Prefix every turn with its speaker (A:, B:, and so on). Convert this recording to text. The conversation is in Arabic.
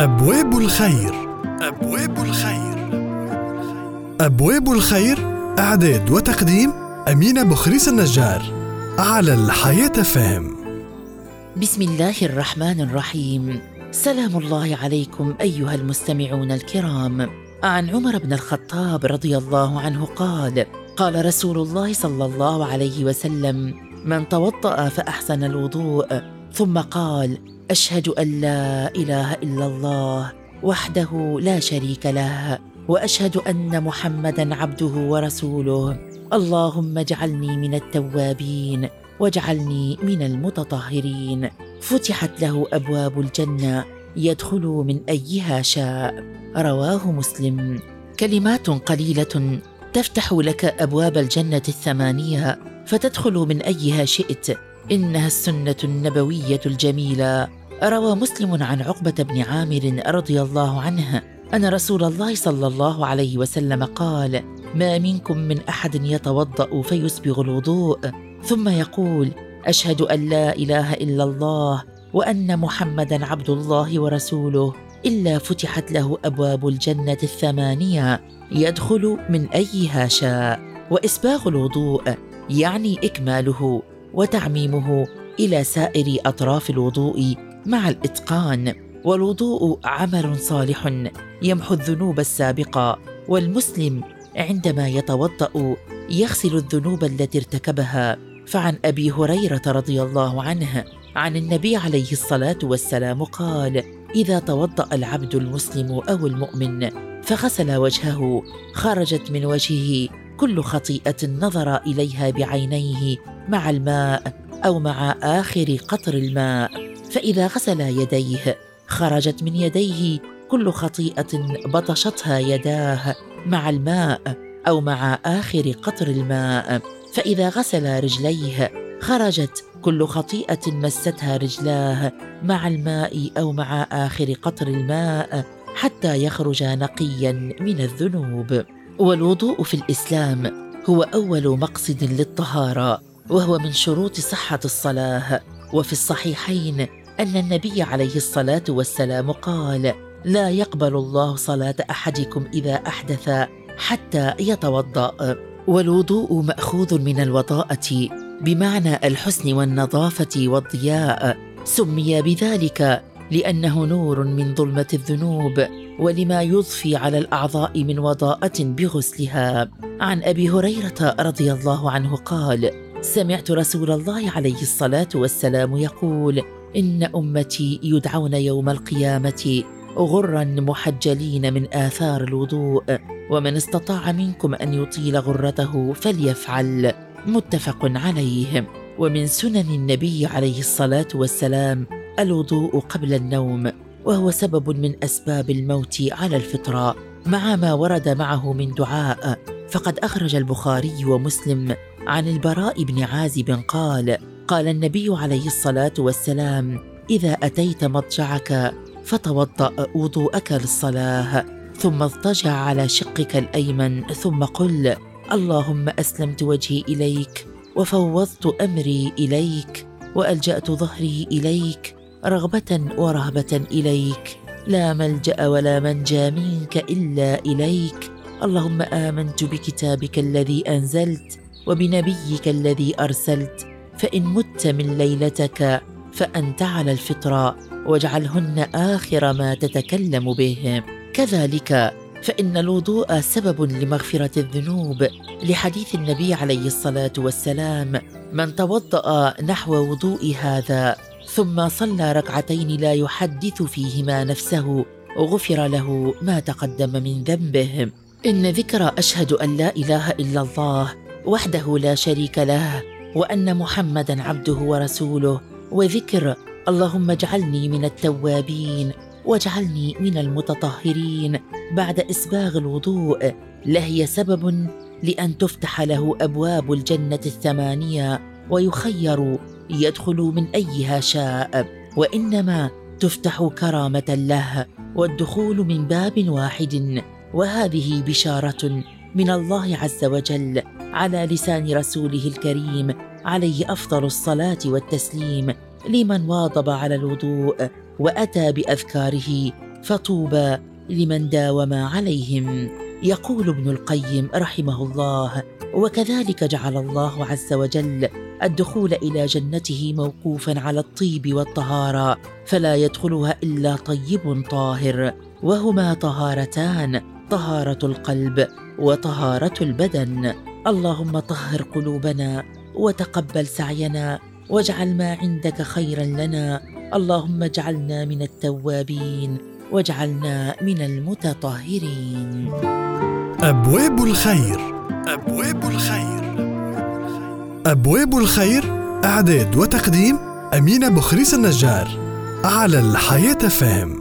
A: أبواب الخير. أبواب الخير. أبواب الخير إعداد وتقديم أمينة بخريس النجار على الحياة فهم.
B: بسم الله الرحمن الرحيم. سلام الله عليكم أيها المستمعون الكرام. عن عمر بن الخطاب رضي الله عنه قال قال رسول الله صلى الله عليه وسلم من توضأ فأحسن الوضوء. ثم قال أشهد أن لا إله إلا الله وحده لا شريك له وأشهد أن محمدا عبده ورسوله. اللهم اجعلني من التوابين واجعلني من المتطهرين. فتحت له أبواب الجنة يدخل من أيها شاء. رواه مسلم. كلمات قليلة تفتح لك أبواب الجنة الثمانية فتدخل من أيها شئت. إنها السنة النبوية الجميلة. روى مسلم عن عقبة بن عامر رضي الله عنه أن رسول الله صلى الله عليه وسلم قال ما منكم من أحد يتوضأ فيسبغ الوضوء؟ ثم يقول أشهد أن لا إله إلا الله وأن محمدا عبد الله ورسوله إلا فتحت له أبواب الجنة الثمانية يدخل من أيها شاء وإسباغ الوضوء يعني إكماله وتعميمه إلى سائر أطراف الوضوء مع الإتقان والوضوء عمل صالح يمحو الذنوب السابقة والمسلم عندما يتوضأ يغسل الذنوب التي ارتكبها. فعن أبي هريرة رضي الله عنه عن النبي عليه الصلاة والسلام قال إذا توضأ العبد المسلم أو المؤمن فغسل وجهه خرجت من وجهه كل خطيئة نظر إليها بعينيه مع الماء أو مع آخر قطر الماء فإذا غسل يديه خرجت من يديه كل خطيئة بطشتها يداه مع الماء أو مع آخر قطر الماء. فإذا غسل رجليه خرجت كل خطيئة مستها رجلاه مع الماء أو مع آخر قطر الماء حتى يخرج نقيا من الذنوب. والوضوء في الإسلام هو أول مقصد للطهارة وهو من شروط صحة الصلاة. وفي الصحيحين أن النبي عليه الصلاة والسلام قال لا يقبل الله صلاة أحدكم إذا أحدث حتى يتوضأ. والوضوء مأخوذ من الوضاءه بمعنى الحسن والنظافة والضياء. سمي بذلك لأنه نور من ظلمة الذنوب ولما يضفي على الأعضاء من وضاءة بغسلها. عن أبي هريرة رضي الله عنه قال سمعت رسول الله عليه الصلاة والسلام يقول إن أمتي يدعون يوم القيامة غرا محجلين من آثار الوضوء ومن استطاع منكم أن يطيل غرته فليفعل. متفق عليه. ومن سنن النبي عليه الصلاة والسلام الوضوء قبل النوم وهو سبب من أسباب الموت على الفطرة. مع ما ورد معه من دعاء فقد أخرج البخاري ومسلم عن البراء بن عازب قال قال النبي عليه الصلاة والسلام إذا أتيت مضجعك فتوضأ وضوءك للصلاة ثم اضطجع على شقك الأيمن ثم قل اللهم أسلمت وجهي إليك وفوضت أمري إليك وألجأت ظهري إليك رغبة ورهبة إليك لا ملجأ ولا منجى منك إلا إليك اللهم آمنت بكتابك الذي أنزلت وبنبيك الذي أرسلت فإن مت من ليلتك فأنت على الفطرة واجعلهن آخر ما تتكلم به. كذلك فإن الوضوء سبب لمغفرة الذنوب. لحديث النبي عليه الصلاة والسلام من توضأ نحو وضوء هذا ثم صلى ركعتين لا يحدث فيهما نفسه غفر له ما تقدم من ذنبه. إن ذكر أشهد أن لا إله إلا الله وحده لا شريك له وأن محمدا عبده ورسوله. وذكر اللهم اجعلني من التوابين واجعلني من المتطهرين. بعد إسباغ الوضوء لهي سبب لأن تفتح له أبواب الجنة الثمانية ويخير يدخل من أيها شاء. وإنما تفتح كرامة له والدخول من باب واحد. وهذه بشارة من الله عز وجل على لسان رسوله الكريم عليه أفضل الصلاة والتسليم لمن واظب على الوضوء وأتى بأذكاره فطوبى لمن داوم عليهم. يقول ابن القيم رحمه الله وكذلك جعل الله عز وجل الدخول إلى جنته موقوفا على الطيب والطهارة فلا يدخلها إلا طيب طاهر وهما طهارتان طهارة القلب وطهارة البدن. اللهم طهر قلوبنا وتقبل سعينا واجعل ما عندك خيرا لنا. اللهم اجعلنا من التوابين واجعلنا من المتطهرين.
A: أبواب الخير. أبواب الخير. أبواب الخير. إعداد وتقديم أمينة بخريس النجار على الحياة فهم